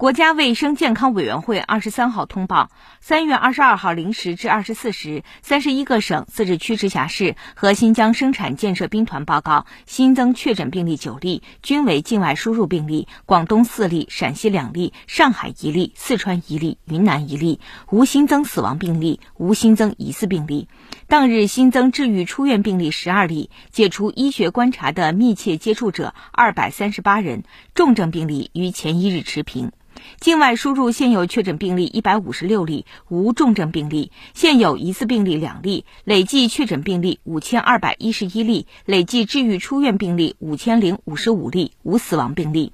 国家卫生健康委员会二十三号通报，三月二十二号零时至二十四时，三十一个省、自治区、直辖市和新疆生产建设兵团报告新增确诊病例九例，均为境外输入病例。广东四例，陕西两例，上海一例，四川一例，云南一例，无新增死亡病例，无新增疑似病例。当日新增治愈出院病例十二例，解除医学观察的密切接触者二百三十八人，重症病例与前一日持平。境外输入现有确诊病例一百五十六例，无重症病例；现有疑似病例两例，累计确诊病例五千二百一十一例，累计治愈出院病例五千零五十五例，无死亡病例。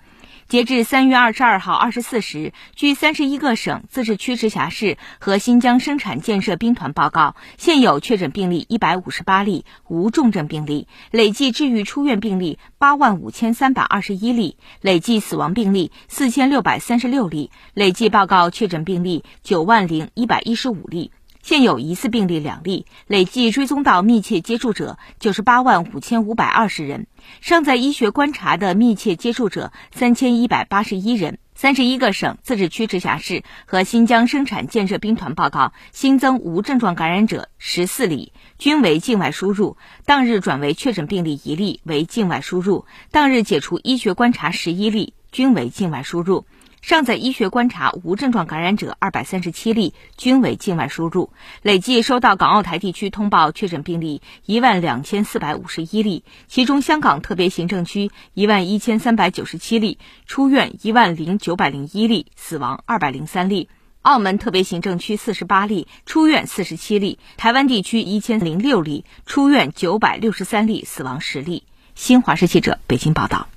截至三月二十二号二十四时，据三十一个省、自治区、直辖市和新疆生产建设兵团报告，现有确诊病例一百五十八例，无重症病例；累计治愈出院病例八万五千三百二十一例，累计死亡病例四千六百三十六例，累计报告确诊病例九万零一百一十五例。现有疑似病例两例，累计追踪到密切接触者九十八万五千五百二十人，尚在医学观察的密切接触者三千一百八十一人。三十一个省、自治区、直辖市和新疆生产建设兵团报告新增无症状感染者十四例，均为境外输入。当日转为确诊病例一例，为境外输入。当日解除医学观察十一例，均为境外输入。尚在医学观察无症状感染者二百三十七例，均为境外输入。累计收到港澳台地区通报确诊病例一万两千四百五十一例，其中香港特别行政区一万一千三百九十七例，出院一万零九百零一例，死亡二百零三例。澳门特别行政区四十八例，出院四十七例。台湾地区一千零六例，出院九百六十三例，死亡十例。新华社记者北京报道。